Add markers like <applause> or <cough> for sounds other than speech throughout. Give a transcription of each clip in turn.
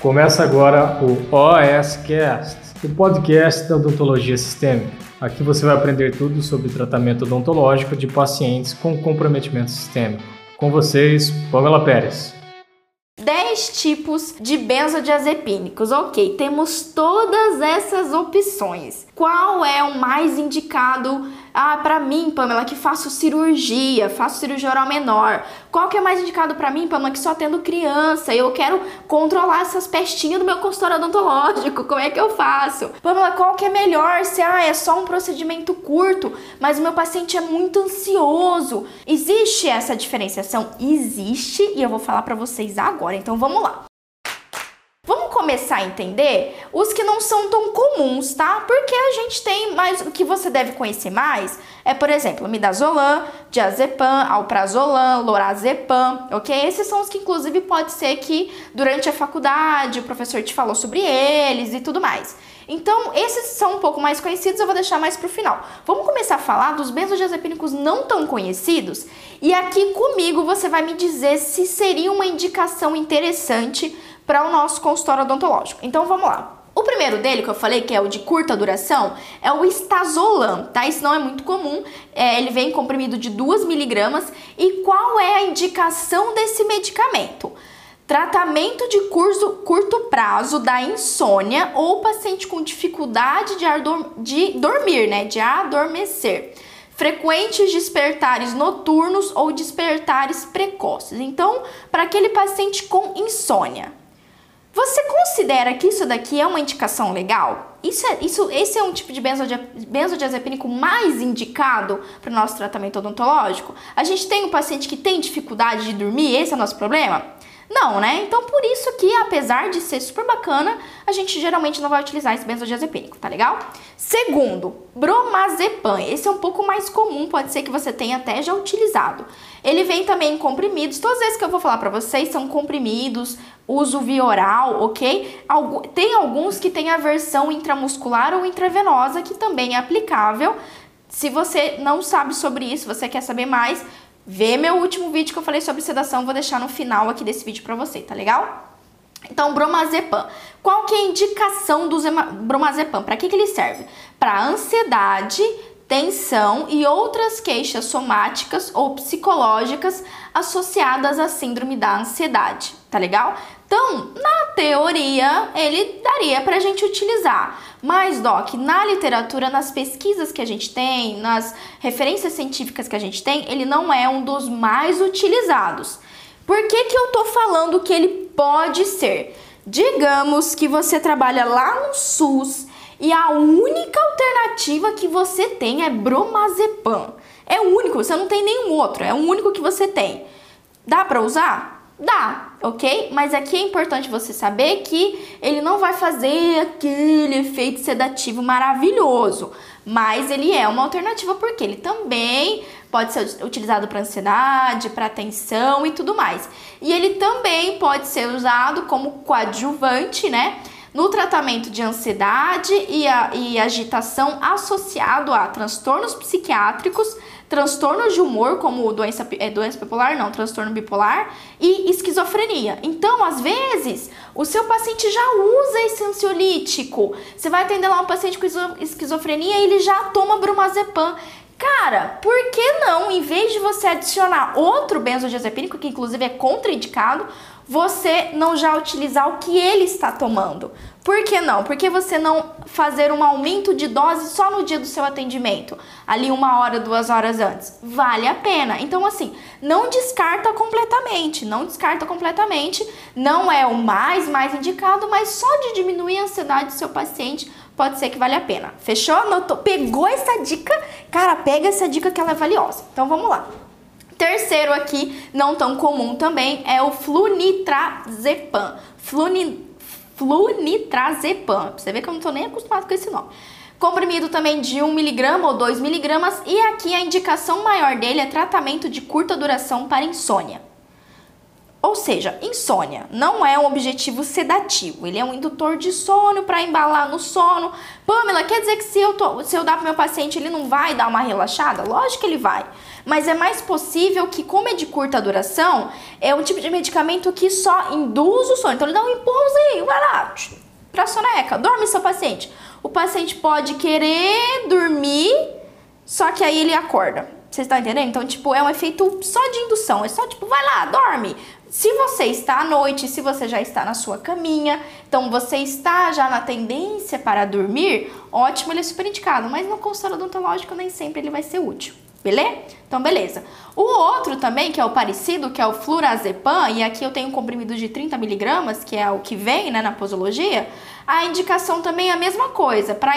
Começa agora o OSCast, o podcast da odontologia sistêmica. Aqui você vai aprender tudo sobre tratamento odontológico de pacientes com comprometimento sistêmico. Com vocês, Pamela Pérez. 10 tipos de benzodiazepínicos. Ok, temos todas essas opções. Qual é o mais indicado ah, para mim, Pamela, que faço cirurgia, faço cirurgia oral menor. Qual que é mais indicado para mim, Pamela, que só tendo criança? Eu quero controlar essas pestinhas do meu consultório odontológico. Como é que eu faço? Pamela, qual que é melhor? Se ah, é só um procedimento curto, mas o meu paciente é muito ansioso. Existe essa diferenciação? Existe e eu vou falar para vocês agora. Então vamos lá começar a entender os que não são tão comuns, tá? Porque a gente tem mais, o que você deve conhecer mais é, por exemplo, midazolam, diazepam, alprazolam, lorazepam, ok? Esses são os que, inclusive, pode ser que durante a faculdade o professor te falou sobre eles e tudo mais. Então, esses são um pouco mais conhecidos, eu vou deixar mais pro final. Vamos começar a falar dos benzodiazepínicos não tão conhecidos e aqui comigo você vai me dizer se seria uma indicação interessante para o nosso consultório odontológico. Então vamos lá. O primeiro dele, que eu falei, que é o de curta duração, é o Stazolam, tá? Isso não é muito comum, é, ele vem comprimido de 2 miligramas. E qual é a indicação desse medicamento? Tratamento de curso, curto prazo da insônia ou paciente com dificuldade de, de dormir, né? De adormecer frequentes despertares noturnos ou despertares precoces. Então, para aquele paciente com insônia, você considera que isso daqui é uma indicação legal? Isso é, isso, esse é um tipo de benzodiazepínico mais indicado para o nosso tratamento odontológico? A gente tem um paciente que tem dificuldade de dormir, esse é o nosso problema? Não, né? Então por isso que, apesar de ser super bacana, a gente geralmente não vai utilizar esse benzodiazepínico, tá legal? Segundo, bromazepam. Esse é um pouco mais comum, pode ser que você tenha até já utilizado. Ele vem também em comprimidos. Todas as que eu vou falar para vocês são comprimidos, uso via oral, ok? Tem alguns que tem a versão intramuscular ou intravenosa que também é aplicável. Se você não sabe sobre isso, você quer saber mais, Vê meu último vídeo que eu falei sobre sedação, vou deixar no final aqui desse vídeo pra você, tá legal? Então, bromazepam. Qual que é a indicação do bromazepam? Para que, que ele serve? Para ansiedade, tensão e outras queixas somáticas ou psicológicas associadas à síndrome da ansiedade, tá legal? Então, na teoria, ele daria para a gente utilizar. Mas, Doc, na literatura, nas pesquisas que a gente tem, nas referências científicas que a gente tem, ele não é um dos mais utilizados. Por que, que eu tô falando que ele pode ser? Digamos que você trabalha lá no SUS e a única alternativa que você tem é bromazepam. É o único, você não tem nenhum outro, é o único que você tem. Dá para usar? Dá, ok? Mas aqui é importante você saber que ele não vai fazer aquele efeito sedativo maravilhoso, mas ele é uma alternativa porque ele também pode ser utilizado para ansiedade, para tensão e tudo mais. E ele também pode ser usado como coadjuvante, né? no tratamento de ansiedade e, a, e agitação associado a transtornos psiquiátricos, transtornos de humor, como doença, é, doença bipolar, não, transtorno bipolar, e esquizofrenia. Então, às vezes, o seu paciente já usa esse ansiolítico. Você vai atender lá um paciente com esquizofrenia e ele já toma bromazepam. Cara, por que não, em vez de você adicionar outro benzodiazepínico, que inclusive é contraindicado, você não já utilizar o que ele está tomando. Por que não? Por que você não fazer um aumento de dose só no dia do seu atendimento? Ali uma hora, duas horas antes. Vale a pena. Então, assim, não descarta completamente. Não descarta completamente. Não é o mais, mais indicado, mas só de diminuir a ansiedade do seu paciente pode ser que vale a pena. Fechou? Notou? Pegou essa dica? Cara, pega essa dica que ela é valiosa. Então, vamos lá. Terceiro aqui, não tão comum também, é o flunitrazepam. Fluni, flunitrazepam. Você vê que eu não tô nem acostumado com esse nome. Comprimido também de 1mg ou 2mg e aqui a indicação maior dele é tratamento de curta duração para insônia. Ou seja, insônia não é um objetivo sedativo, ele é um indutor de sono para embalar no sono. Pamela, quer dizer que se eu, tô, se eu dar para meu paciente ele não vai dar uma relaxada? Lógico que ele vai. Mas é mais possível que, como é de curta duração, é um tipo de medicamento que só induz o sono. Então ele dá um impulsozinho, vai lá, pra soneca, dorme seu paciente. O paciente pode querer dormir, só que aí ele acorda. Você está entendendo? Então, tipo, é um efeito só de indução. É só, tipo, vai lá, dorme. Se você está à noite, se você já está na sua caminha, então você está já na tendência para dormir, ótimo, ele é super indicado. Mas no consultório odontológico nem sempre ele vai ser útil. Beleza? Então, beleza. O outro também, que é o parecido, que é o flurazepam, e aqui eu tenho um comprimido de 30 miligramas, que é o que vem né, na posologia, a indicação também é a mesma coisa, para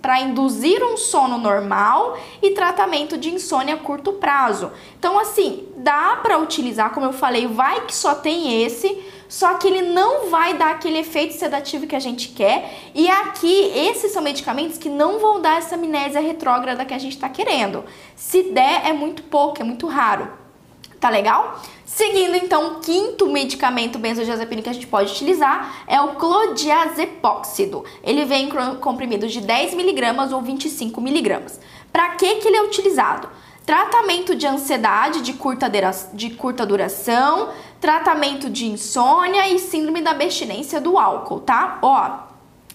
para induzir um sono normal e tratamento de insônia a curto prazo. Então, assim, dá para utilizar, como eu falei, vai que só tem esse, só que ele não vai dar aquele efeito sedativo que a gente quer. E aqui, esses são medicamentos que não vão dar essa amnésia retrógrada que a gente está querendo. Se der, é muito pouco, é muito raro. Tá legal? Seguindo, então, o quinto medicamento benzodiazepínico que a gente pode utilizar é o clodiazepóxido. Ele vem com comprimidos de 10mg ou 25mg. Para que, que ele é utilizado? Tratamento de ansiedade de curta, de curta duração, tratamento de insônia e síndrome da abstinência do álcool, tá? Ó,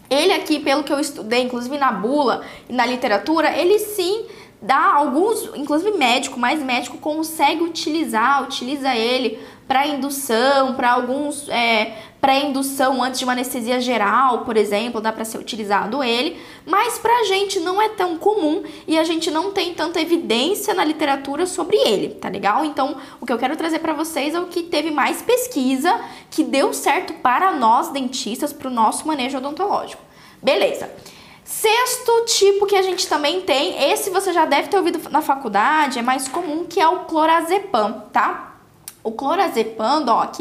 ele aqui, pelo que eu estudei, inclusive na bula e na literatura, ele sim dá alguns, inclusive médico, mais médico consegue utilizar, utiliza ele para indução, para alguns é, pré-indução antes de uma anestesia geral, por exemplo, dá para ser utilizado ele, mas para a gente não é tão comum e a gente não tem tanta evidência na literatura sobre ele, tá legal? Então, o que eu quero trazer para vocês é o que teve mais pesquisa que deu certo para nós dentistas, para o nosso manejo odontológico. Beleza. Sexto tipo que a gente também tem, esse você já deve ter ouvido na faculdade, é mais comum, que é o clorazepam, tá? O clorazepam, Doc,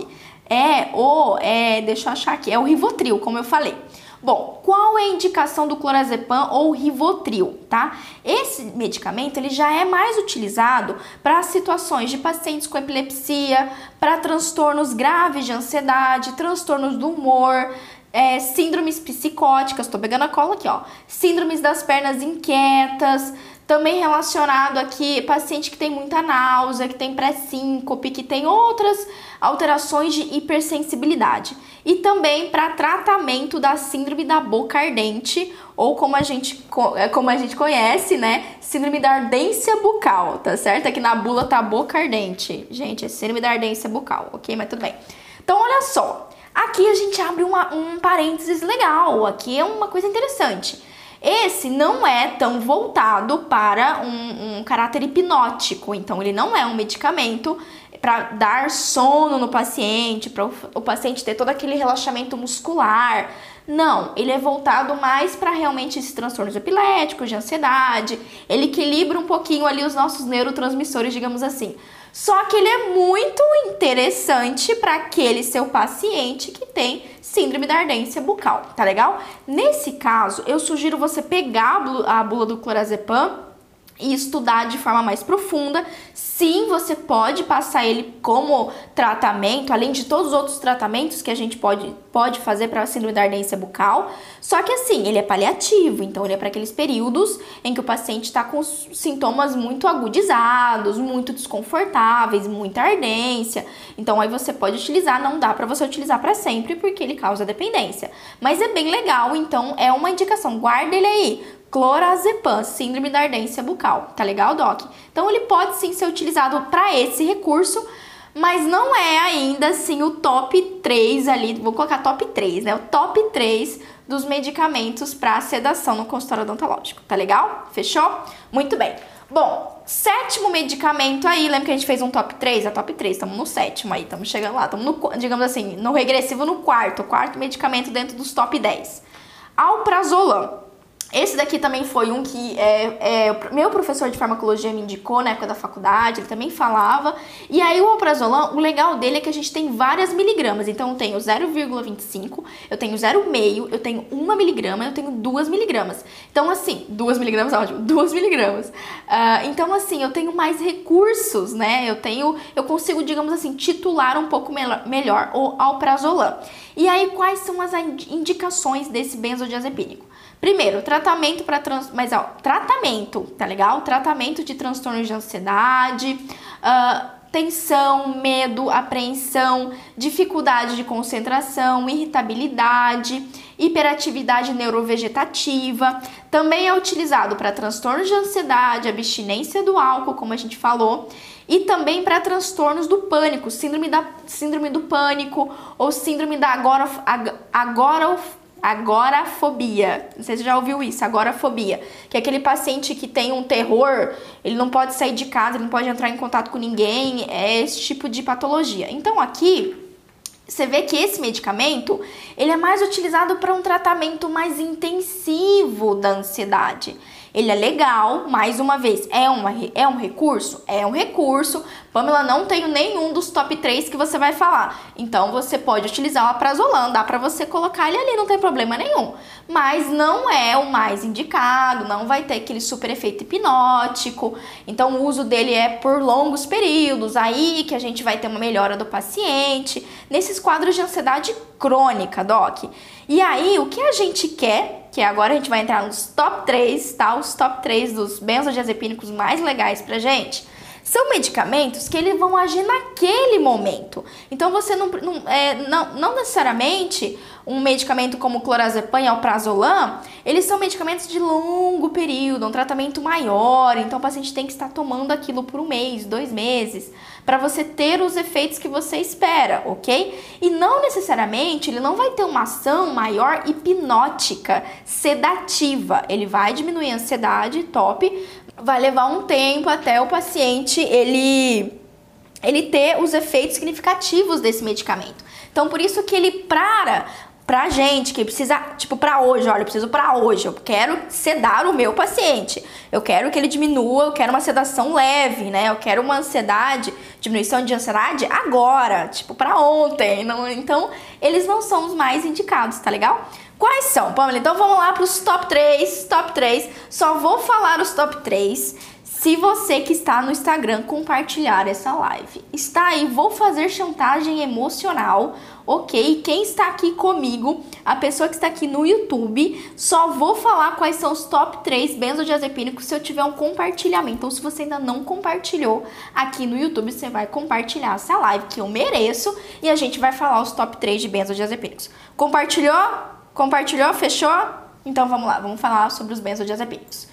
é o, é, deixa eu achar aqui, é o Rivotril, como eu falei. Bom, qual é a indicação do clorazepam ou Rivotril, tá? Esse medicamento ele já é mais utilizado para situações de pacientes com epilepsia, para transtornos graves de ansiedade, transtornos do humor, é, síndromes psicóticas, tô pegando a cola aqui, ó. Síndromes das pernas inquietas, também relacionado aqui, paciente que tem muita náusea, que tem pré-síncope, que tem outras alterações de hipersensibilidade. E também para tratamento da síndrome da boca ardente, ou como a gente, é, como a gente conhece, né? Síndrome da ardência bucal, tá certo? Aqui na bula tá boca ardente. Gente, é síndrome da ardência bucal, ok? Mas tudo bem. Então, olha só. Aqui a gente abre uma, um parênteses legal, aqui é uma coisa interessante. Esse não é tão voltado para um, um caráter hipnótico, então ele não é um medicamento para dar sono no paciente, para o, paciente ter todo aquele relaxamento muscular. Não, ele é voltado mais para realmente esses transtornos epiléticos, de ansiedade. Ele equilibra um pouquinho ali os nossos neurotransmissores, digamos assim. Só que ele é muito interessante para aquele seu paciente que tem síndrome da ardência bucal, tá legal? Nesse caso, eu sugiro você pegar a bula do clorazepam e estudar de forma mais profunda. Sim, você pode passar ele como tratamento, além de todos os outros tratamentos que a gente pode, pode fazer para a síndrome da ardência bucal. Só que assim, ele é paliativo, então ele é para aqueles períodos em que o paciente está com sintomas muito agudizados, muito desconfortáveis, muita ardência. Então aí você pode utilizar, não dá para você utilizar para sempre porque ele causa dependência. Mas é bem legal, então é uma indicação, guarda ele aí clorazepam, síndrome da ardência bucal. Tá legal, Doc? Então ele pode sim ser utilizado para esse recurso, mas não é ainda assim o top 3 ali, vou colocar top 3, né? O top 3 dos medicamentos para sedação no consultório odontológico. Tá legal? Fechou? Muito bem. Bom, sétimo medicamento aí, lembra que a gente fez um top 3? É top 3, estamos no sétimo aí, estamos chegando lá, estamos no, digamos assim, no regressivo no quarto, quarto medicamento dentro dos top 10. Alprazolam. Esse daqui também foi um que é, é, meu professor de farmacologia me indicou na época da faculdade, ele também falava. E aí o alprazolam, o legal dele é que a gente tem várias miligramas. Então eu tenho 0,25, eu tenho 0,5, eu tenho 1 miligrama, eu tenho 2 miligramas. Então assim, 2 miligramas, ótimo, <laughs> 2 miligramas. Uh, então assim, eu tenho mais recursos, né? Eu tenho, eu consigo, digamos assim, titular um pouco melhor, melhor o alprazolam. E aí quais são as indicações desse benzodiazepínico? Primeiro, tratamento para trans... mas ó, tratamento, tá legal? Tratamento de transtornos de ansiedade, uh, tensão, medo, apreensão, dificuldade de concentração, irritabilidade, hiperatividade neurovegetativa. Também é utilizado para transtornos de ansiedade, abstinência do álcool, como a gente falou, e também para transtornos do pânico, síndrome, da, síndrome do pânico ou síndrome da agora, agora agorafobia. Não sei se você já ouviu isso, agorafobia. Que é aquele paciente que tem um terror, ele não pode sair de casa, ele não pode entrar em contato com ninguém, é esse tipo de patologia. Então aqui você vê que esse medicamento, ele é mais utilizado para um tratamento mais intensivo da ansiedade. Ele é legal, mais uma vez, é, uma, é um recurso? É um recurso. Pamela, não tenho nenhum dos top 3 que você vai falar. Então você pode utilizar o aprazolam, dá para você colocar ele ali, não tem problema nenhum. Mas não é o mais indicado, não vai ter aquele super efeito hipnótico. Então o uso dele é por longos períodos, aí que a gente vai ter uma melhora do paciente, nesses quadros de ansiedade crônica, doc. E aí, o que a gente quer que agora a gente vai entrar nos top 3, tá? Os top 3 dos benzodiazepínicos mais legais pra gente. São medicamentos que eles vão agir naquele momento. Então você não, não, é, não, não necessariamente um medicamento como clorazepam e alprazolam, eles são medicamentos de longo período, um tratamento maior. Então o paciente tem que estar tomando aquilo por um mês, dois meses para você ter os efeitos que você espera, ok? E não necessariamente ele não vai ter uma ação maior hipnótica, sedativa. Ele vai diminuir a ansiedade, top. Vai levar um tempo até o paciente ele ele ter os efeitos significativos desse medicamento. Então, por isso que ele para pra gente que precisa, tipo, pra hoje, olha, eu preciso pra hoje, eu quero sedar o meu paciente. Eu quero que ele diminua, eu quero uma sedação leve, né? Eu quero uma ansiedade, diminuição de ansiedade agora, tipo, pra ontem. Não, então, eles não são os mais indicados, tá legal? Quais são, Pamela? Então vamos lá para os top 3, top 3. Só vou falar os top 3 se você que está no Instagram compartilhar essa live. Está aí, vou fazer chantagem emocional, ok? Quem está aqui comigo, a pessoa que está aqui no YouTube, só vou falar quais são os top 3 benzodiazepínicos se eu tiver um compartilhamento. Então, se você ainda não compartilhou aqui no YouTube, você vai compartilhar essa live que eu mereço e a gente vai falar os top 3 de benzodiazepínicos. Compartilhou? Compartilhou? Fechou? Então vamos lá, vamos falar sobre os benzodiazepínicos.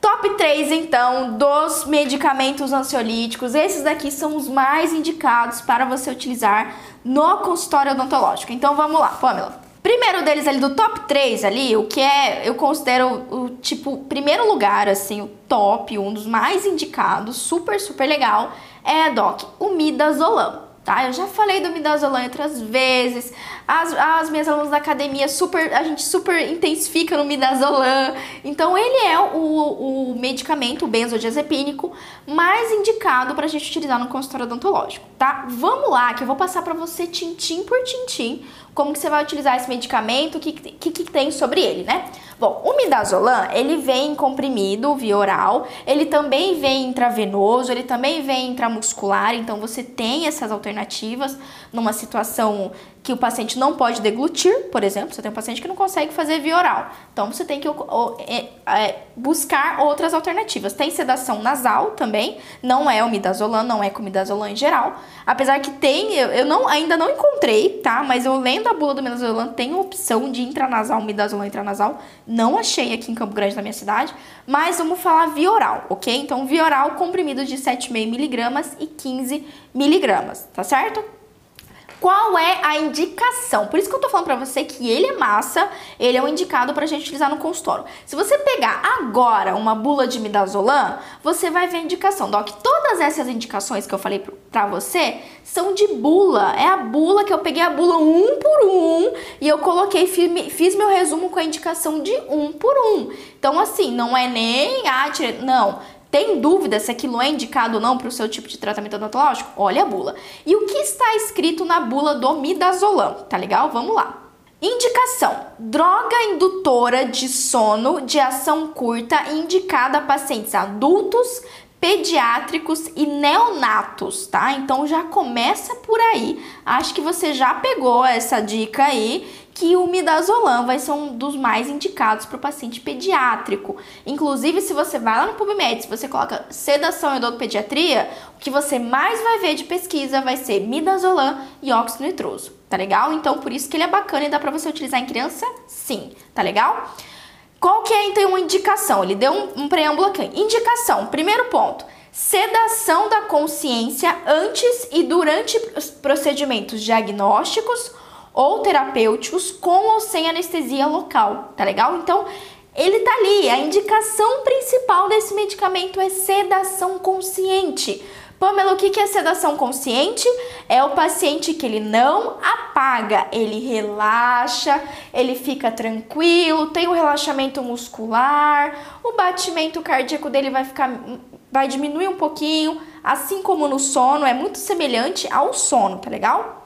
Top 3, então, dos medicamentos ansiolíticos. Esses daqui são os mais indicados para você utilizar no consultório odontológico. Então, vamos lá, Pamela. Primeiro deles ali, do top 3 ali, o que é, eu considero o, tipo, primeiro lugar, assim, o top, um dos mais indicados, super, super legal, é, Doc, o Midazolam tá? Eu já falei do midazolam outras vezes. As, as minhas alunas da academia super, a gente super intensifica no midazolam. Então ele é o, o medicamento o benzodiazepínico mais indicado para a gente utilizar no consultório odontológico, tá? Vamos lá, que eu vou passar para você tintim por tintim como que você vai utilizar esse medicamento, o que, que, que tem sobre ele, né? Bom, o midazolam, ele vem comprimido via oral, ele também vem intravenoso, ele também vem intramuscular, então você tem essas alternativas numa situação que o paciente não pode deglutir, por exemplo, você tem um paciente que não consegue fazer via oral. Então você tem que é, é, buscar outras alternativas. Tem sedação nasal também, não é o midazolam, não é com midazolam em geral. Apesar que tem, eu, não, ainda não encontrei, tá? Mas eu lendo a bula do midazolam, tem opção de intranasal, midazolam intranasal. Não achei aqui em Campo Grande, na minha cidade. Mas vamos falar via oral, ok? Então, via oral, comprimido de 7,5 miligramas e 15 miligramas, tá certo? Qual é a indicação? Por isso que eu tô falando pra você que ele é massa, ele é o indicado pra gente utilizar no consultório. Se você pegar agora uma bula de midazolam, você vai ver a indicação. Doc, todas essas indicações que eu falei pra você são de bula. É a bula que eu peguei a bula um por um e eu coloquei, fiz meu resumo com a indicação de um por um. Então, assim, não é nem, ah, não tem dúvida se aquilo é indicado ou não para o seu tipo de tratamento odontológico? Olha a bula. E o que está escrito na bula do midazolam? Tá legal? Vamos lá. Indicação: droga indutora de sono de ação curta indicada a pacientes adultos, pediátricos e neonatos, tá? Então já começa por aí. Acho que você já pegou essa dica aí que o midazolam vai ser um dos mais indicados para o paciente pediátrico. Inclusive, se você vai lá no PubMed, se você coloca sedação e odontopediatria, o que você mais vai ver de pesquisa vai ser midazolam e óxido nitroso, tá legal? Então, por isso que ele é bacana e dá para você utilizar em criança? Sim, tá legal? Qual que é, então, uma indicação? Ele deu um, um preâmbulo aqui. Indicação, primeiro ponto, sedação da consciência antes e durante os procedimentos diagnósticos ou terapêuticos com ou sem anestesia local, tá legal? Então, ele tá ali, a indicação principal desse medicamento é sedação consciente. Pamela, o que é sedação consciente? É o paciente que ele não apaga, ele relaxa, ele fica tranquilo, tem o um relaxamento muscular, o batimento cardíaco dele vai ficar vai diminuir um pouquinho, assim como no sono, é muito semelhante ao sono, tá legal?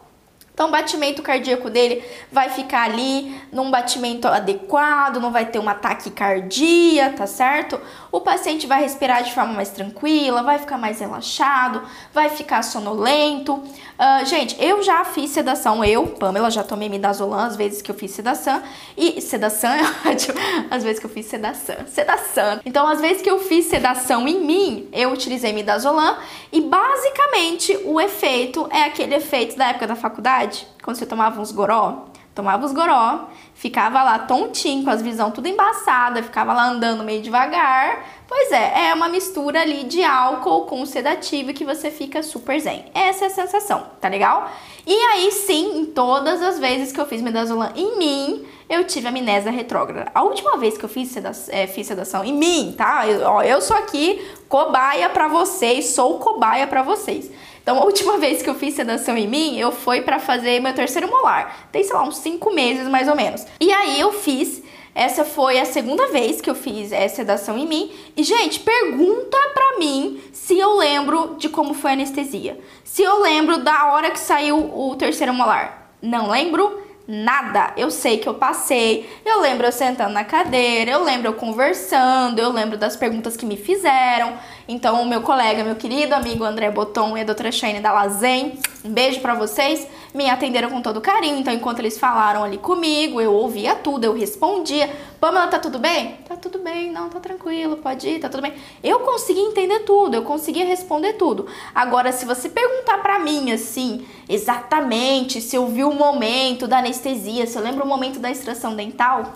Então, o batimento cardíaco dele vai ficar ali num batimento adequado, não vai ter uma taquicardia, tá certo? O paciente vai respirar de forma mais tranquila, vai ficar mais relaxado, vai ficar sonolento. Uh, gente, eu já fiz sedação, eu, Pamela, já tomei midazolam às vezes que eu fiz sedação. E sedação é <laughs> ótimo, às vezes que eu fiz sedação. Sedação. Então, às vezes que eu fiz sedação em mim, eu utilizei midazolam e basicamente o efeito é aquele efeito da época da faculdade quando você tomava uns goró, tomava os goró, ficava lá tontinho, com as visão tudo embaçada, ficava lá andando meio devagar. Pois é, é uma mistura ali de álcool com sedativo que você fica super zen. Essa é a sensação, tá legal? E aí sim, em todas as vezes que eu fiz midazolam em mim, eu tive amnésia retrógrada. A última vez que eu fiz, sedação, é, fiz sedação em mim, tá? Eu, ó, eu sou aqui cobaia para vocês, sou cobaia para vocês. Então, a última <laughs> vez que eu fiz sedação em mim, eu fui para fazer meu terceiro molar. Tem, sei lá, uns cinco meses mais ou menos. E aí eu fiz essa foi a segunda vez que eu fiz essa sedação em mim. E, gente, pergunta pra mim se eu lembro de como foi a anestesia. Se eu lembro da hora que saiu o terceiro molar. Não lembro nada. Eu sei que eu passei, eu lembro eu sentando na cadeira, eu lembro eu conversando, eu lembro das perguntas que me fizeram. Então, o meu colega, meu querido amigo André Boton e a doutora Shane da Lazen, um beijo para vocês, me atenderam com todo carinho. Então, enquanto eles falaram ali comigo, eu ouvia tudo, eu respondia. Pamela, tá tudo bem? Tá tudo bem, não, tá tranquilo, pode ir, tá tudo bem. Eu consegui entender tudo, eu conseguia responder tudo. Agora, se você perguntar para mim, assim, exatamente, se eu vi o momento da anestesia, se eu lembro o momento da extração dental,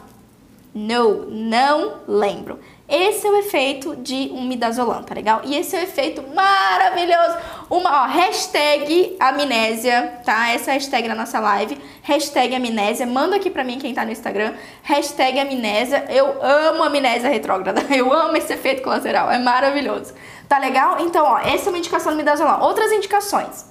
não, não lembro. Esse é o efeito de um midazolam, tá legal? E esse é o efeito maravilhoso. Uma, ó, hashtag amnésia, tá? Essa é hashtag na nossa live. Hashtag amnésia. Manda aqui pra mim quem tá no Instagram. Hashtag amnésia. Eu amo amnésia retrógrada. <laughs> Eu amo esse efeito colateral. É maravilhoso. Tá legal? Então, ó, essa é uma indicação do midazolam. Outras indicações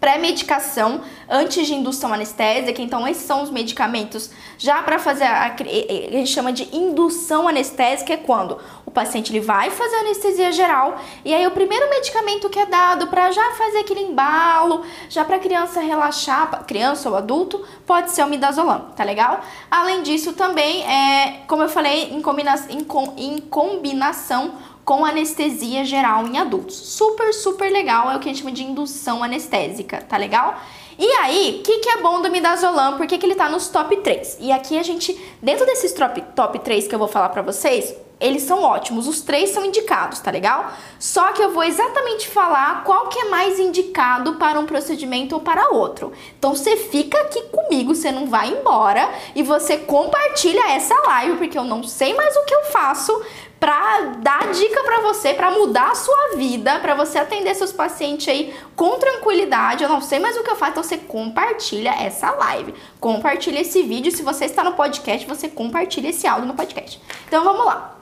pré-medicação antes de indução anestésica. Então, esses são os medicamentos já para fazer a, a, gente chama de indução anestésica é quando o paciente ele vai fazer anestesia geral e aí o primeiro medicamento que é dado para já fazer aquele embalo, já para criança relaxar, criança ou adulto, pode ser o midazolam, tá legal? Além disso, também é, como eu falei, em, combina em, em combinação com anestesia geral em adultos. Super, super legal, é o que a gente chama de indução anestésica, tá legal? E aí, o que, que é bom do midazolam? Por que, que ele tá nos top 3? E aqui a gente, dentro desses top, top 3 que eu vou falar pra vocês, eles são ótimos, os três são indicados, tá legal? Só que eu vou exatamente falar qual que é mais indicado para um procedimento ou para outro. Então você fica aqui comigo, você não vai embora e você compartilha essa live, porque eu não sei mais o que eu faço para dar dica para você, para mudar a sua vida, para você atender seus pacientes aí com tranquilidade. Eu não sei mais o que eu faço, então você compartilha essa live, compartilha esse vídeo. Se você está no podcast, você compartilha esse áudio no podcast. Então vamos lá.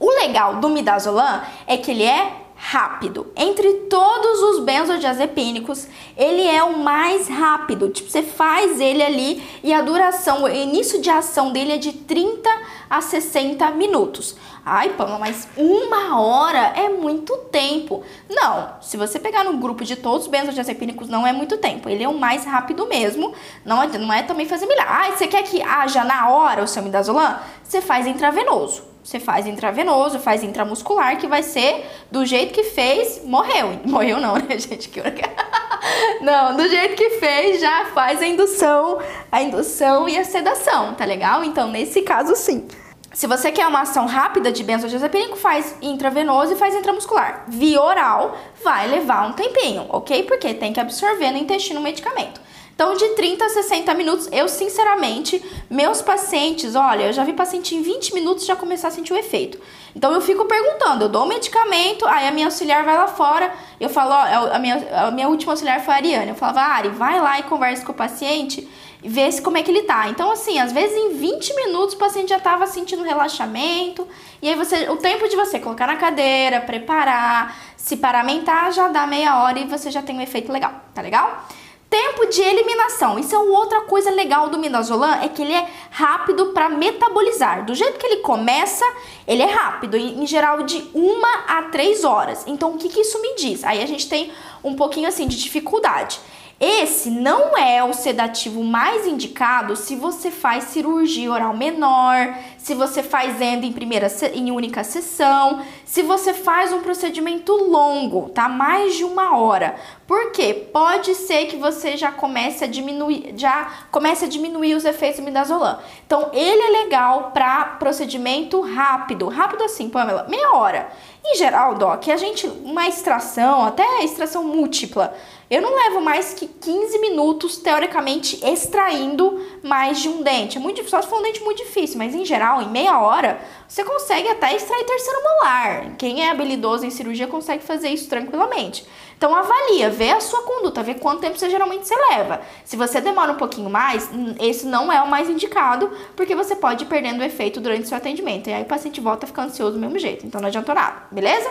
O legal do midazolam é que ele é rápido. Entre todos os benzodiazepínicos, ele é o mais rápido. Tipo, você faz ele ali e a duração, o início de ação dele é de 30 a 60 minutos. Ai, Pamela, mas uma hora é muito tempo. Não, se você pegar no grupo de todos os benzodiazepínicos, não é muito tempo. Ele é o mais rápido mesmo. Não é, não é também fazer milhar. Ai, você quer que haja na hora o seu midazolam? Você faz intravenoso. Você faz intravenoso, faz intramuscular, que vai ser do jeito que fez, morreu. <laughs> Morreu não, né, gente? Que <laughs> Não, do jeito que fez, já faz a indução, a indução e a sedação, tá legal? Então, nesse caso, sim. Se você quer uma ação rápida de benzodiazepínico, faz intravenoso e faz intramuscular. Via oral vai levar um tempinho, ok? Porque tem que absorver no intestino o medicamento. Então, de 30 a 60 minutos, eu sinceramente, meus pacientes, olha, eu já vi paciente em 20 minutos já começar a sentir o efeito. Então, eu fico perguntando, eu dou o medicamento, aí a minha auxiliar vai lá fora, eu falo, ó, a minha, a minha última auxiliar foi a Ariane, eu falava, Ari, vai lá e conversa com o paciente e vê se como é que ele tá. Então, assim, às vezes em 20 minutos o paciente já tava sentindo relaxamento, e aí você, o tempo de você colocar na cadeira, preparar, se paramentar, já dá meia hora e você já tem um efeito legal, tá legal? Tempo de eliminação. Isso é outra coisa legal do midazolam, é que ele é rápido para metabolizar. Do jeito que ele começa, ele é rápido, em geral de uma a três horas. Então, o que, que isso me diz? Aí a gente tem um pouquinho assim de dificuldade. Esse não é o sedativo mais indicado se você faz cirurgia oral menor, se você faz endo em primeira em única sessão, se você faz um procedimento longo, tá? Mais de uma hora. Por quê? Pode ser que você já comece a diminuir, já comece a diminuir os efeitos do midazolam. Então, ele é legal para procedimento rápido, rápido assim, Pamela, meia hora. Em geral, doc, a gente uma extração, até extração múltipla, eu não levo mais que 15 minutos, teoricamente, extraindo mais de um dente. É muito difícil, só se for um dente muito difícil, mas em geral, em meia hora, você consegue até extrair terceiro molar. Quem é habilidoso em cirurgia consegue fazer isso tranquilamente. Então avalia, vê a sua conduta, vê quanto tempo você geralmente você leva. Se você demora um pouquinho mais, esse não é o mais indicado, porque você pode ir perdendo o efeito durante o seu atendimento. E aí o paciente volta a ficar ansioso do mesmo jeito. Então não adianta nada, beleza?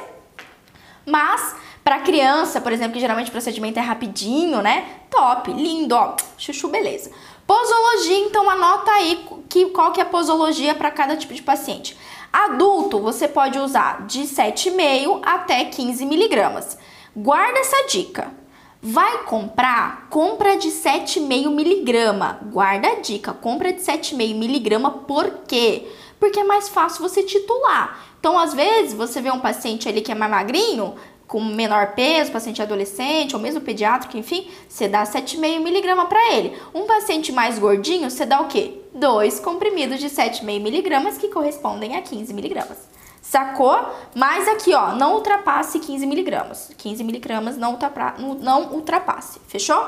Mas para criança, por exemplo, que geralmente o procedimento é rapidinho, né? Top, lindo, ó, chuchu, beleza. Posologia, então anota aí que, qual que é a posologia para cada tipo de paciente. Adulto, você pode usar de 7,5 até 15 miligramas. Guarda essa dica. Vai comprar? Compra de 7,5 miligrama. Guarda a dica, compra de 7,5 miligrama, por quê? Porque é mais fácil você titular. Então, às vezes, você vê um paciente ali que é mais magrinho, com menor peso, paciente adolescente ou mesmo pediátrico, enfim, você dá 7,5 miligrama para ele. Um paciente mais gordinho, você dá o quê? Dois comprimidos de 7,5 miligramas que correspondem a 15 miligramas. Sacou? Mas aqui, ó, não ultrapasse 15 miligramas. 15 miligramas não, não ultrapasse. Fechou?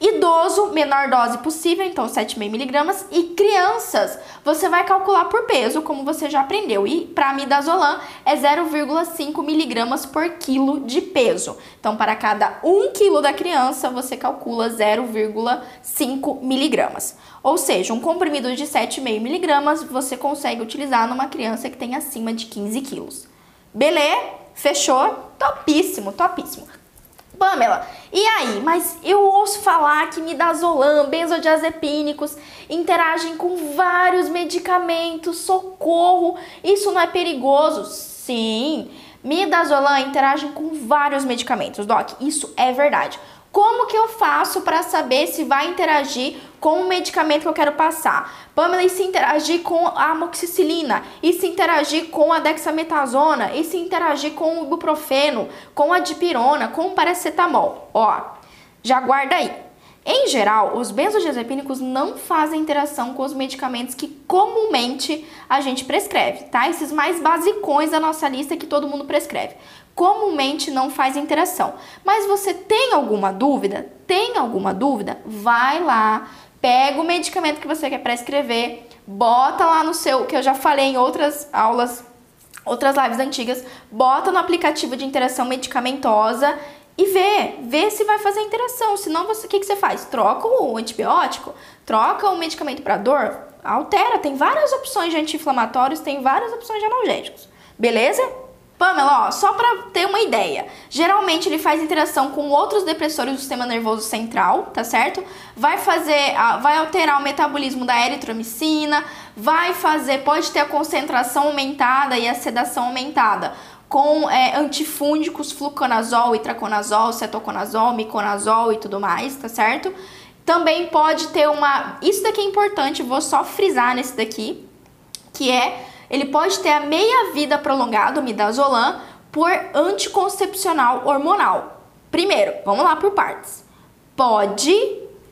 Idoso, menor dose possível, então 7,5 miligramas. E crianças, você vai calcular por peso, como você já aprendeu. E para midazolam é 0,5 miligramas por quilo de peso. Então, para cada 1 quilo da criança, você calcula 0,5 miligramas. Ou seja, um comprimido de 7,5 miligramas você consegue utilizar numa criança que tem acima de 15 quilos. Beleza? Fechou? Topíssimo, topíssimo. Pamela, e aí? Mas eu ouço falar que midazolam, benzodiazepínicos interagem com vários medicamentos, socorro, isso não é perigoso? Sim, midazolam interage com vários medicamentos, Doc, isso é verdade. Como que eu faço para saber se vai interagir com o medicamento que eu quero passar? Pamela, e se interagir com a amoxicilina? E se interagir com a dexametasona? E se interagir com o ibuprofeno? Com a dipirona? Com o paracetamol? Ó, já guarda aí. Em geral, os benzodiazepínicos não fazem interação com os medicamentos que comumente a gente prescreve, tá? Esses mais basicões da nossa lista que todo mundo prescreve comumente não faz interação. Mas você tem alguma dúvida? Tem alguma dúvida? Vai lá, pega o medicamento que você quer prescrever, bota lá no seu, que eu já falei em outras aulas outras lives antigas, bota no aplicativo de interação medicamentosa e vê, vê se vai fazer interação. Senão, o que, que você faz? Troca o antibiótico, troca o medicamento para dor, altera. Tem várias opções de anti-inflamatórios, tem várias opções de analgésicos. Beleza? Pamela, ó, só para ter uma ideia, geralmente ele faz interação com outros depressores do sistema nervoso central, tá certo? Vai fazer, vai alterar o metabolismo da eritromicina, vai fazer, pode ter a concentração aumentada e a sedação aumentada com é, antifúngicos, fluconazol, itraconazol, cetoconazol, miconazol e tudo mais, tá certo? Também pode ter uma, isso daqui é importante, vou só frisar nesse daqui, que é ele pode ter a meia-vida prolongada, o midazolam, por anticoncepcional hormonal. Primeiro, vamos lá por partes. Pode,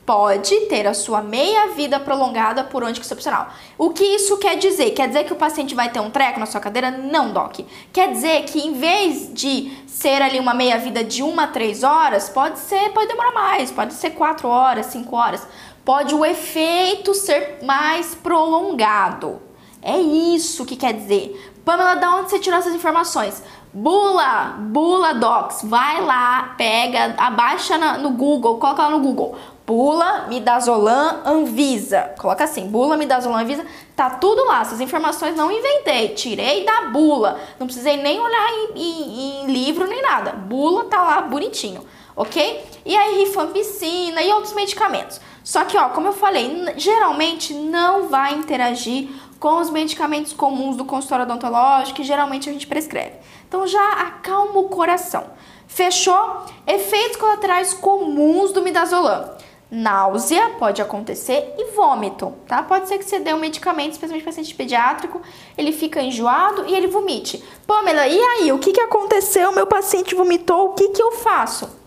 pode ter a sua meia-vida prolongada por anticoncepcional. O que isso quer dizer? Quer dizer que o paciente vai ter um treco na sua cadeira? Não, doc. Quer dizer que em vez de ser ali uma meia-vida de uma a três horas, pode ser, pode demorar mais, pode ser quatro horas, cinco horas. Pode o efeito ser mais prolongado. É isso que quer dizer. Pamela, da onde você tirou essas informações? Bula, Bula Docs, vai lá, pega, abaixa na, no Google, coloca lá no Google. Bula, Midazolam, Anvisa. Coloca assim, Bula, Midazolam, Anvisa. Tá tudo lá, essas informações não inventei, tirei da bula. Não precisei nem olhar em, em, em livro nem nada. Bula tá lá bonitinho, ok? E aí, rifampicina e outros medicamentos. Só que, ó, como eu falei, geralmente não vai interagir com os medicamentos comuns do consultório odontológico que geralmente a gente prescreve. Então já acalma o coração. Fechou? Efeitos colaterais comuns do midazolam. Náusea pode acontecer e vômito, tá? Pode ser que você dê um medicamento, especialmente paciente pediátrico, ele fica enjoado e ele vomite. Pamela, e aí? O que, que aconteceu? Meu paciente vomitou, o que, que eu faço?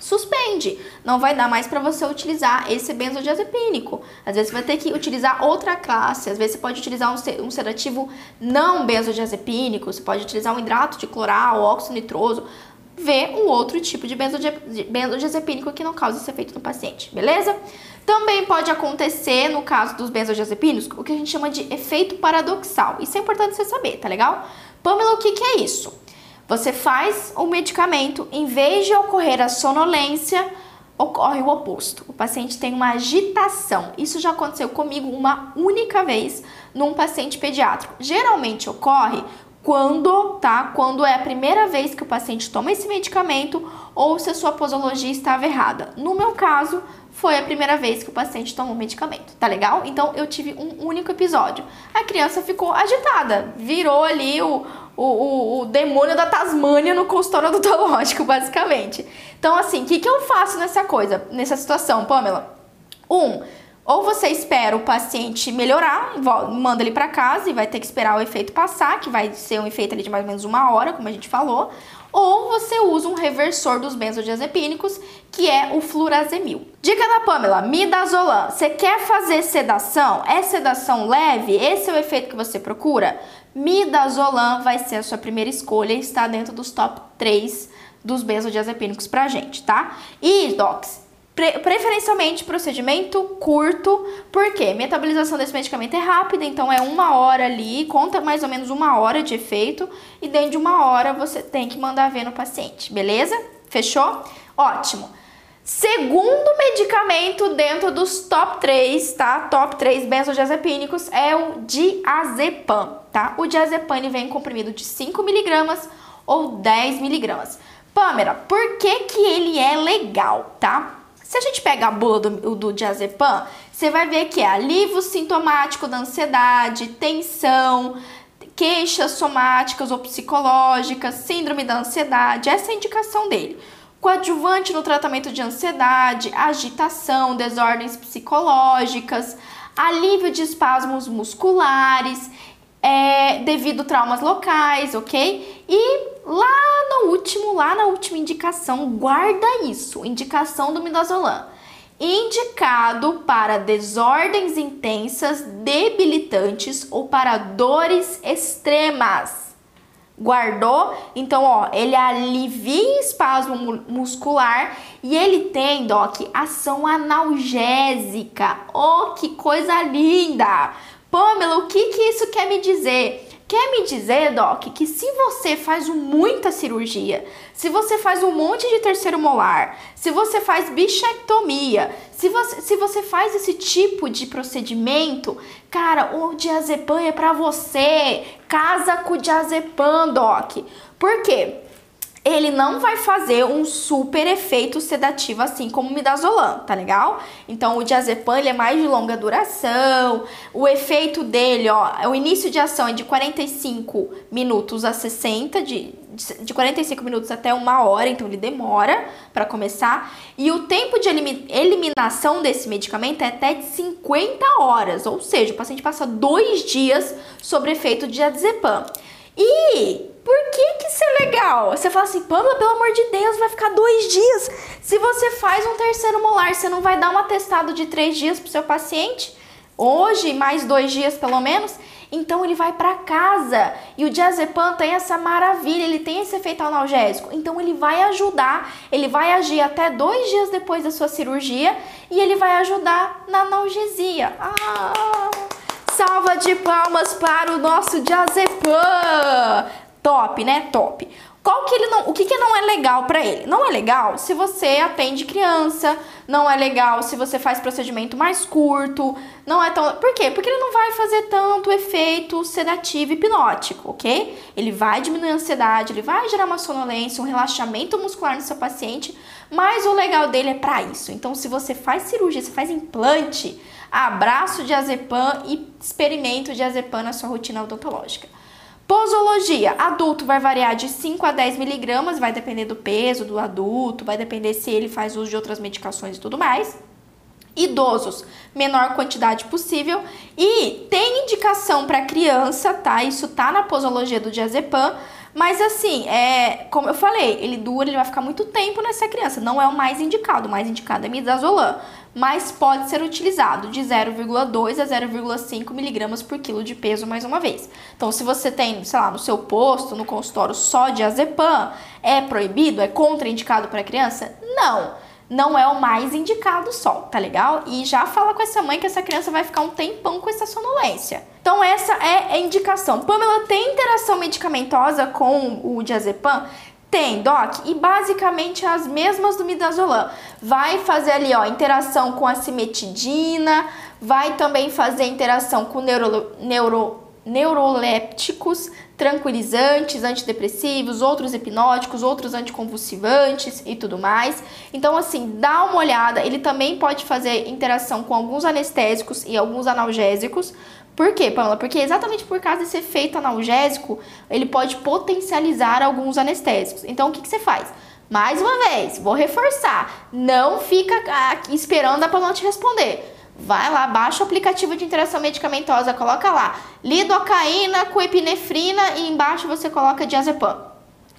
Suspende. Não vai dar mais para você utilizar esse benzodiazepínico. Às vezes você vai ter que utilizar outra classe, às vezes você pode utilizar um sedativo não benzodiazepínico, você pode utilizar um hidrato de cloral, óxido nitroso, ver um outro tipo de benzodiazepínico que não cause esse efeito no paciente, beleza? Também pode acontecer, no caso dos benzodiazepínicos, o que a gente chama de efeito paradoxal. Isso é importante você saber, tá legal? Pamela, o que, que é isso? Você faz o medicamento, em vez de ocorrer a sonolência, ocorre o oposto. O paciente tem uma agitação. Isso já aconteceu comigo uma única vez num paciente pediátrico. Geralmente ocorre quando, tá? Quando é a primeira vez que o paciente toma esse medicamento ou se a sua posologia estava errada. No meu caso, foi a primeira vez que o paciente tomou medicamento, tá legal? Então eu tive um único episódio. A criança ficou agitada, virou ali o, o, o, o demônio da Tasmânia no consultório odontológico, <laughs> basicamente. Então, assim, o que, que eu faço nessa coisa, nessa situação, Pamela? Um, ou você espera o paciente melhorar, manda ele para casa e vai ter que esperar o efeito passar, que vai ser um efeito ali de mais ou menos uma hora, como a gente falou. Ou você usa um reversor dos benzodiazepínicos, que é o flurazemil. Dica da Pamela, midazolam. Você quer fazer sedação? É sedação leve? Esse é o efeito que você procura? Midazolam vai ser a sua primeira escolha e está dentro dos top 3 dos benzodiazepínicos pra gente, tá? E, docs, Pre preferencialmente procedimento curto, porque metabolização desse medicamento é rápida, então é uma hora ali, conta mais ou menos uma hora de efeito, e dentro de uma hora você tem que mandar ver no paciente, beleza? Fechou? Ótimo. Segundo medicamento dentro dos top 3, tá? Top 3 benzodiazepínicos é o diazepam, tá? O diazepam vem em comprimido de 5mg ou 10mg. Pâmera, por que que ele é legal, tá? Se a gente pega a bula do, do diazepam, você vai ver que é alívio sintomático da ansiedade, tensão, queixas somáticas ou psicológicas, síndrome da ansiedade, essa é a indicação dele. Coadjuvante no tratamento de ansiedade, agitação, desordens psicológicas, alívio de espasmos musculares, é, devido traumas locais, ok? E lá no último, lá na última indicação, guarda isso, indicação do midazolam. Indicado para desordens intensas, debilitantes ou para dores extremas. Guardou? Então, ó, ele alivia espasmo muscular e ele tem, Doc, ação analgésica. Oh, que coisa linda! Pamela, o que, que isso quer me dizer? Quer me dizer, Doc, que se você faz muita cirurgia, se você faz um monte de terceiro molar, se você faz bichectomia, se você, se você faz esse tipo de procedimento, cara, o diazepam é para você. Casa com o diazepam, Doc. Por quê? Ele não vai fazer um super efeito sedativo assim como o midazolam, tá legal? Então o diazepam ele é mais de longa duração, o efeito dele, ó, o início de ação é de 45 minutos a 60, de, de 45 minutos até uma hora, então ele demora para começar, e o tempo de eliminação desse medicamento é até de 50 horas, ou seja, o paciente passa dois dias sobre efeito de diazepam. E por que que isso é legal? Você fala assim, Pamela, pelo amor de Deus, vai ficar dois dias. Se você faz um terceiro molar, você não vai dar um atestado de três dias pro seu paciente? Hoje, mais dois dias pelo menos? Então ele vai para casa. E o diazepam tem essa maravilha, ele tem esse efeito analgésico. Então ele vai ajudar, ele vai agir até dois dias depois da sua cirurgia e ele vai ajudar na analgesia. Ah! Salva de palmas para o nosso diazepam! Top, né? Top. Qual que ele não, o que, que não é legal para ele? Não é legal se você atende criança, não é legal se você faz procedimento mais curto, não é tão. Por quê? Porque ele não vai fazer tanto efeito sedativo e hipnótico, ok? Ele vai diminuir a ansiedade, ele vai gerar uma sonolência, um relaxamento muscular no seu paciente, mas o legal dele é para isso. Então, se você faz cirurgia, se faz implante, abraço de azepam e experimento de azepam na sua rotina odontológica. Posologia, adulto vai variar de 5 a 10 miligramas, vai depender do peso do adulto, vai depender se ele faz uso de outras medicações e tudo mais. Idosos, menor quantidade possível. E tem indicação para criança, tá? Isso tá na posologia do diazepam, mas assim, é, como eu falei, ele dura, ele vai ficar muito tempo nessa criança. Não é o mais indicado, o mais indicado é midazolam mas pode ser utilizado de 0,2 a 0,5 miligramas por quilo de peso mais uma vez. Então, se você tem, sei lá, no seu posto, no consultório só de azepam, é proibido? É contraindicado para criança? Não, não é o mais indicado só, tá legal? E já fala com essa mãe que essa criança vai ficar um tempão com essa sonolência. Então, essa é a indicação. Pamela, tem interação medicamentosa com o diazepam? Tem, Doc, e basicamente as mesmas do midazolam. Vai fazer ali, ó, interação com a cimetidina, vai também fazer interação com neuro, neuro, neurolépticos, tranquilizantes, antidepressivos, outros hipnóticos, outros anticonvulsivantes e tudo mais. Então, assim, dá uma olhada. Ele também pode fazer interação com alguns anestésicos e alguns analgésicos. Por quê, Pamela? Porque exatamente por causa desse efeito analgésico, ele pode potencializar alguns anestésicos. Então, o que, que você faz? Mais uma vez, vou reforçar. Não fica esperando a Pamela te responder. Vai lá, baixa o aplicativo de interação medicamentosa, coloca lá lidocaína com epinefrina e embaixo você coloca diazepam.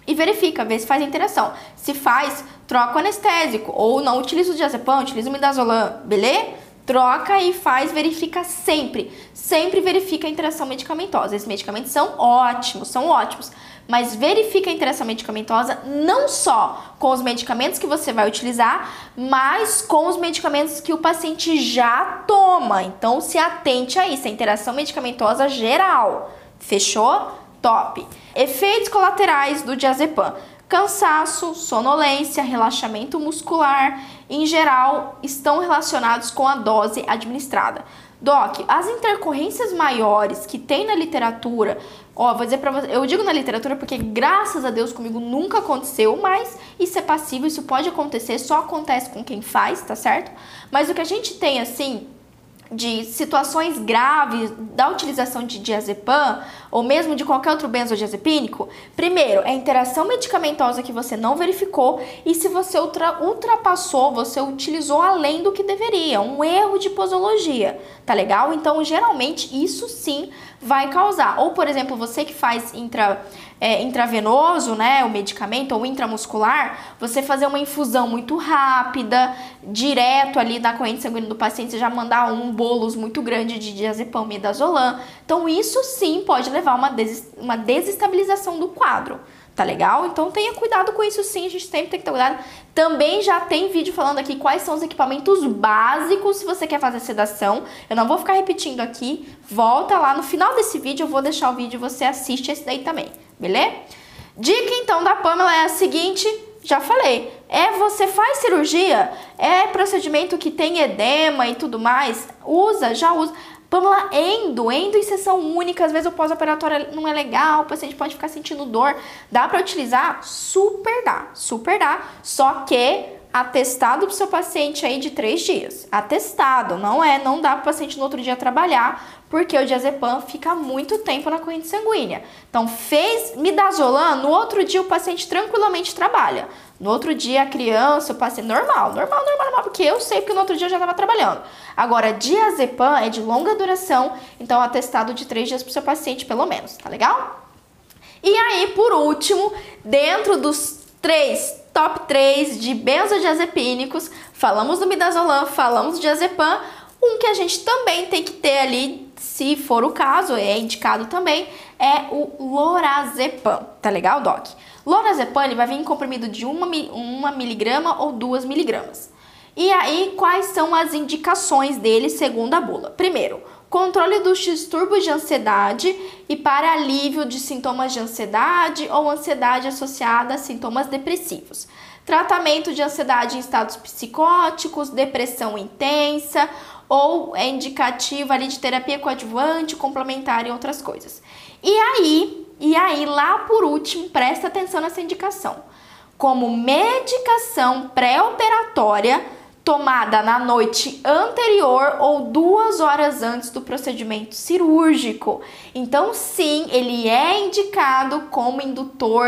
E verifica, vê se faz interação. Se faz, troca o anestésico. Ou não utiliza o diazepam, utiliza o midazolam, beleza? troca e faz, verifica sempre. Sempre verifica a interação medicamentosa. Esses medicamentos são ótimos, são ótimos. Mas verifica a interação medicamentosa não só com os medicamentos que você vai utilizar, mas com os medicamentos que o paciente já toma. Então se atente a isso, a interação medicamentosa geral. Fechou? Top. Efeitos colaterais do diazepam cansaço, sonolência, relaxamento muscular, em geral, estão relacionados com a dose administrada. Doc, as intercorrências maiores que tem na literatura, ó, vou dizer para você, eu digo na literatura porque graças a Deus comigo nunca aconteceu, mas isso é passivo, isso pode acontecer, só acontece com quem faz, tá certo? Mas o que a gente tem assim, de situações graves da utilização de diazepam ou mesmo de qualquer outro benzodiazepínico, primeiro, é interação medicamentosa que você não verificou e se você ultra, ultrapassou, você utilizou além do que deveria, um erro de posologia, tá legal? Então, geralmente, isso sim vai causar. Ou, por exemplo, você que faz intra é, intravenoso, né, o medicamento, ou intramuscular, você fazer uma infusão muito rápida, direto ali da corrente sanguínea do paciente, você já mandar um bolos muito grande de diazepam midazolam. Então, isso sim pode levar a uma, des uma desestabilização do quadro, Tá legal? Então tenha cuidado com isso sim, a gente sempre tem que ter cuidado. Também já tem vídeo falando aqui quais são os equipamentos básicos se você quer fazer sedação. Eu não vou ficar repetindo aqui. Volta lá no final desse vídeo, eu vou deixar o vídeo e você assiste esse daí também, beleza? Dica então da Pamela é a seguinte, já falei, é você faz cirurgia, é procedimento que tem edema e tudo mais, usa, já usa. Pamela, endo, endo em sessão única, às vezes o pós-operatório não é legal, o paciente pode ficar sentindo dor. Dá para utilizar? Super dá, super dá. Só que atestado pro seu paciente aí de três dias. Atestado, não é, não dá pro paciente no outro dia trabalhar, porque o diazepam fica muito tempo na corrente sanguínea. Então, fez midazolam, no outro dia o paciente tranquilamente trabalha. No outro dia, a criança, o paciente, normal, normal, normal, normal, porque eu sei que no outro dia eu já estava trabalhando. Agora, diazepam é de longa duração, então atestado de três dias para o seu paciente, pelo menos, tá legal? E aí, por último, dentro dos três, top 3 de benzodiazepínicos, falamos do midazolam, falamos do diazepam, um que a gente também tem que ter ali, se for o caso, é indicado também, é o lorazepam, tá legal, Doc? Lorazepam ele vai vir em comprimido de 1 uma, miligrama ou 2 miligramas. E aí, quais são as indicações dele segundo a bula? Primeiro, controle dos distúrbios de ansiedade e para alívio de sintomas de ansiedade ou ansiedade associada a sintomas depressivos. Tratamento de ansiedade em estados psicóticos, depressão intensa ou é indicativo ali de terapia coadjuvante, complementar e outras coisas. E aí, e aí, lá por último, presta atenção nessa indicação. Como medicação pré-operatória tomada na noite anterior ou duas horas antes do procedimento cirúrgico. Então, sim, ele é indicado como indutor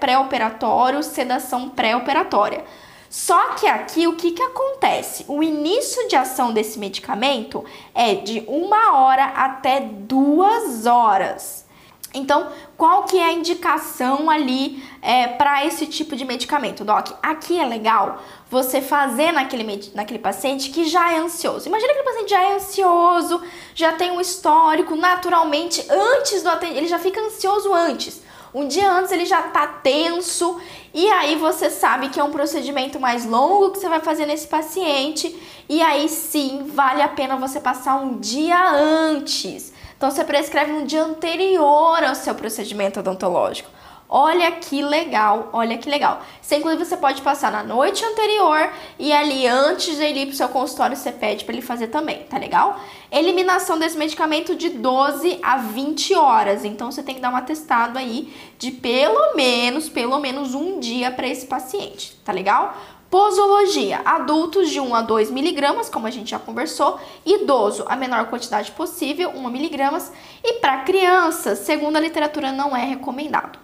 pré-operatório, sedação pré-operatória. Só que aqui o que, que acontece? O início de ação desse medicamento é de uma hora até duas horas. Então, qual que é a indicação ali é, para esse tipo de medicamento, Doc? Aqui é legal você fazer naquele, naquele paciente que já é ansioso. Imagina que o paciente já é ansioso, já tem um histórico, naturalmente, antes do atendimento, ele já fica ansioso antes. Um dia antes ele já tá tenso e aí você sabe que é um procedimento mais longo que você vai fazer nesse paciente e aí sim vale a pena você passar um dia antes então você prescreve no dia anterior ao seu procedimento odontológico. Olha que legal, olha que legal. Você, inclusive, você pode passar na noite anterior e ali antes de ir para o seu consultório você pede para ele fazer também, tá legal? Eliminação desse medicamento de 12 a 20 horas. Então você tem que dar um atestado aí de pelo menos, pelo menos um dia para esse paciente, tá legal? Posologia, adultos de 1 a 2 miligramas, como a gente já conversou, idoso, a menor quantidade possível, 1 miligramas, e para crianças, segundo a literatura, não é recomendado.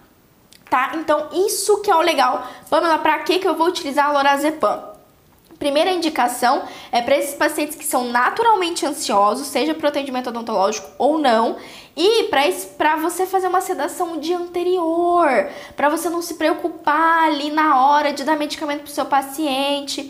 Tá? Então, isso que é o legal. Pamela, para que, que eu vou utilizar a lorazepam? Primeira indicação é para esses pacientes que são naturalmente ansiosos, seja para atendimento odontológico ou não, e para você fazer uma sedação o dia anterior, para você não se preocupar ali na hora de dar medicamento para o seu paciente.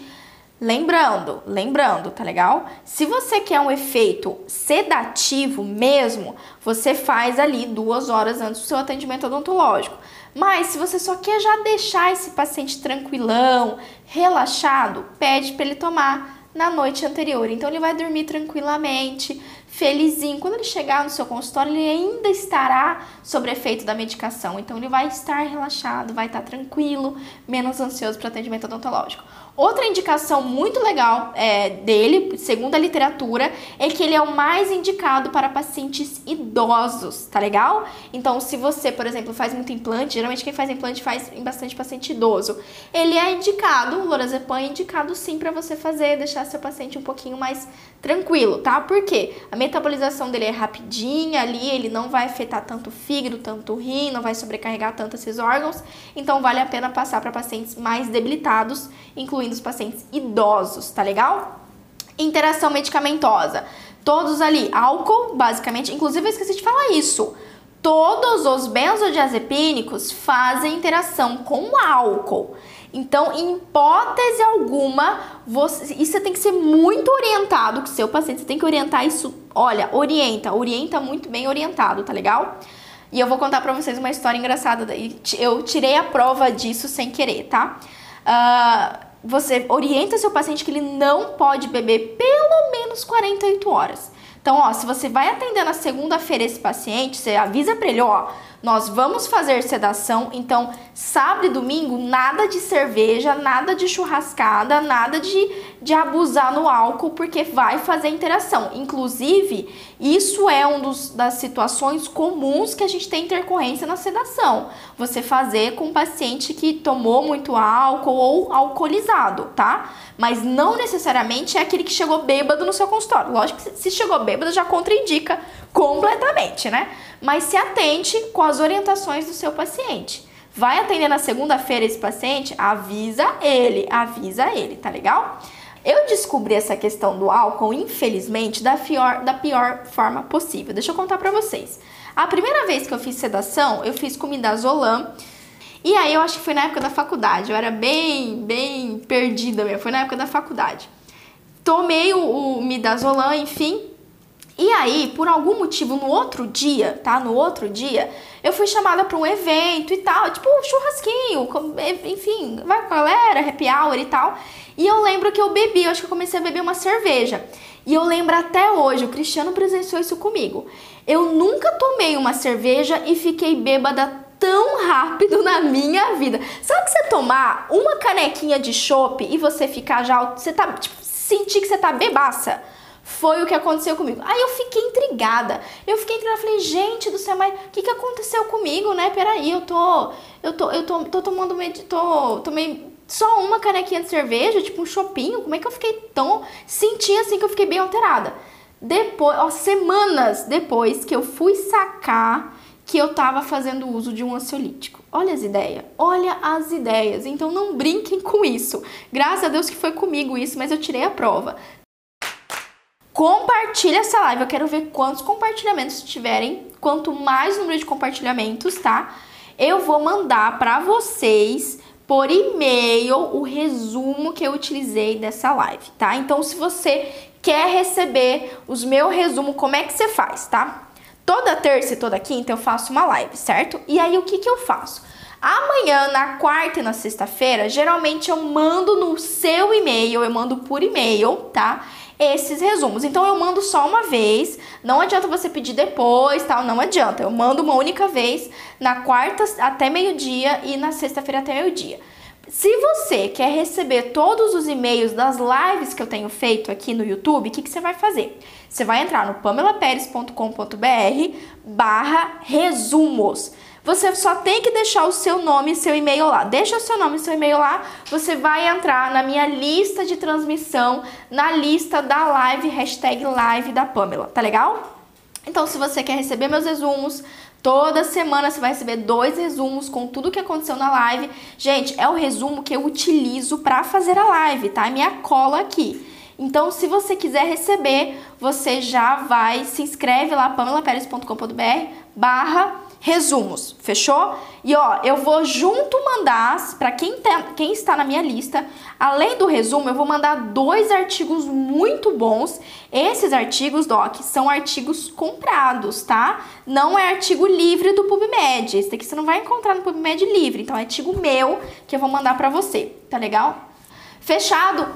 Lembrando, lembrando, tá legal? Se você quer um efeito sedativo mesmo, você faz ali duas horas antes do seu atendimento odontológico. Mas se você só quer já deixar esse paciente tranquilão, relaxado, pede para ele tomar na noite anterior. Então ele vai dormir tranquilamente, felizinho. Quando ele chegar no seu consultório, ele ainda estará sob efeito da medicação. Então ele vai estar relaxado, vai estar tranquilo, menos ansioso para atendimento odontológico. Outra indicação muito legal é, dele, segundo a literatura, é que ele é o mais indicado para pacientes idosos, tá legal? Então, se você, por exemplo, faz muito implante, geralmente quem faz implante faz em bastante paciente idoso, ele é indicado, o lorazepam é indicado sim para você fazer, deixar seu paciente um pouquinho mais tranquilo, tá? Por quê? A metabolização dele é rapidinha ali, ele não vai afetar tanto o fígado, tanto o rim, não vai sobrecarregar tanto esses órgãos, então vale a pena passar para pacientes mais debilitados, incluindo dos pacientes idosos, tá legal? Interação medicamentosa. Todos ali, álcool, basicamente. Inclusive, eu esqueci de falar isso. Todos os benzodiazepínicos fazem interação com álcool. Então, em hipótese alguma, você, tem que ser muito orientado com o seu paciente. Você tem que orientar isso. Olha, orienta, orienta muito bem orientado, tá legal? E eu vou contar pra vocês uma história engraçada. Eu tirei a prova disso sem querer, tá? Uh, você orienta seu paciente que ele não pode beber pelo menos 48 horas. Então, ó, se você vai atender na segunda-feira esse paciente, você avisa para ele, ó, nós vamos fazer sedação, então sábado e domingo nada de cerveja, nada de churrascada, nada de, de abusar no álcool, porque vai fazer interação. Inclusive, isso é uma das situações comuns que a gente tem intercorrência na sedação. Você fazer com um paciente que tomou muito álcool ou alcoolizado, tá? Mas não necessariamente é aquele que chegou bêbado no seu consultório. Lógico que se chegou bêbado já contraindica completamente, né? Mas se atente com as orientações do seu paciente. Vai atender na segunda-feira esse paciente? Avisa ele, avisa ele, tá legal? Eu descobri essa questão do álcool, infelizmente, da pior, da pior forma possível. Deixa eu contar pra vocês. A primeira vez que eu fiz sedação, eu fiz com midazolam. E aí eu acho que foi na época da faculdade. Eu era bem, bem perdida mesmo. Foi na época da faculdade. Tomei o, o midazolam, enfim. E aí, por algum motivo, no outro dia, tá? No outro dia, eu fui chamada para um evento e tal, tipo um churrasquinho, enfim, vai com a galera, happy hour e tal. E eu lembro que eu bebi, eu acho que eu comecei a beber uma cerveja. E eu lembro até hoje, o Cristiano presenciou isso comigo. Eu nunca tomei uma cerveja e fiquei bêbada tão rápido na minha vida. Sabe que você tomar uma canequinha de chopp e você ficar já, você tá, tipo, sentir que você tá bebaça? Foi o que aconteceu comigo. Aí eu fiquei intrigada. Eu fiquei intrigada, falei, gente do céu, mas o que, que aconteceu comigo, né? Peraí, eu tô. Eu tô, eu tô, tô tomando med... tô, tomei só uma canequinha de cerveja, tipo um chopinho. Como é que eu fiquei tão. Senti assim que eu fiquei bem alterada. Depois, ó, semanas depois que eu fui sacar que eu tava fazendo uso de um ansiolítico. Olha as ideias, olha as ideias. Então não brinquem com isso. Graças a Deus que foi comigo isso, mas eu tirei a prova. Compartilha essa live, eu quero ver quantos compartilhamentos tiverem. Quanto mais número de compartilhamentos, tá? Eu vou mandar para vocês por e-mail o resumo que eu utilizei dessa live, tá? Então, se você quer receber os meu resumo, como é que você faz, tá? Toda terça e toda quinta eu faço uma live, certo? E aí o que que eu faço? Amanhã, na quarta e na sexta-feira, geralmente eu mando no seu e-mail, eu mando por e-mail, tá? Esses resumos. Então eu mando só uma vez, não adianta você pedir depois, tal, não adianta. Eu mando uma única vez na quarta até meio-dia e na sexta-feira até meio-dia. Se você quer receber todos os e-mails das lives que eu tenho feito aqui no YouTube, o que, que você vai fazer? Você vai entrar no pamelaperes.com.br barra resumos. Você só tem que deixar o seu nome e seu e-mail lá. Deixa o seu nome e seu e-mail lá, você vai entrar na minha lista de transmissão, na lista da live, hashtag live da Pamela, tá legal? Então, se você quer receber meus resumos, Toda semana você vai receber dois resumos com tudo que aconteceu na live. Gente, é o resumo que eu utilizo para fazer a live, tá? É minha cola aqui. Então, se você quiser receber, você já vai, se inscreve lá, pamelaperes.com.br barra resumos, fechou? E ó, eu vou junto mandar para quem, tá, quem está na minha lista, além do resumo, eu vou mandar dois artigos muito bons. Esses artigos, Doc, são artigos comprados, tá? Não é artigo livre do PubMed. Esse daqui você não vai encontrar no PubMed livre, então é artigo meu que eu vou mandar para você, tá legal? Fechado?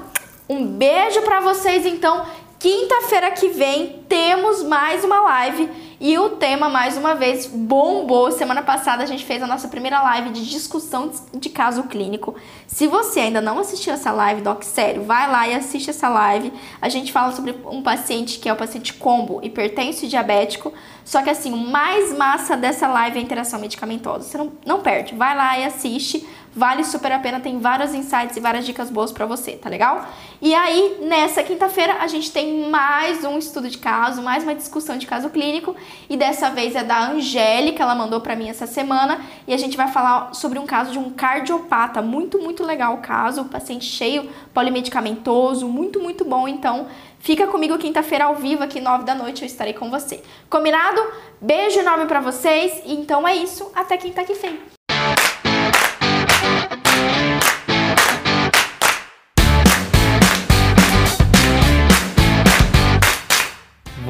Um beijo para vocês então. Quinta-feira que vem temos mais uma live e o tema, mais uma vez, bombou. Semana passada a gente fez a nossa primeira live de discussão de caso clínico. Se você ainda não assistiu essa live, Doc, sério, vai lá e assiste essa live. A gente fala sobre um paciente que é o paciente combo, hipertenso e diabético. Só que assim, o mais massa dessa live é a interação medicamentosa. Você não, não perde. Vai lá e assiste. Vale super a pena, tem vários insights e várias dicas boas para você, tá legal? E aí, nessa quinta-feira, a gente tem mais um estudo de caso, mais uma discussão de caso clínico, e dessa vez é da Angélica, ela mandou para mim essa semana, e a gente vai falar sobre um caso de um cardiopata, muito, muito legal o caso, paciente cheio, polimedicamentoso, muito, muito bom, então Fica comigo quinta-feira ao vivo, aqui nove da noite, eu estarei com você. Combinado? Beijo enorme para vocês. Então é isso. Até quinta que vem.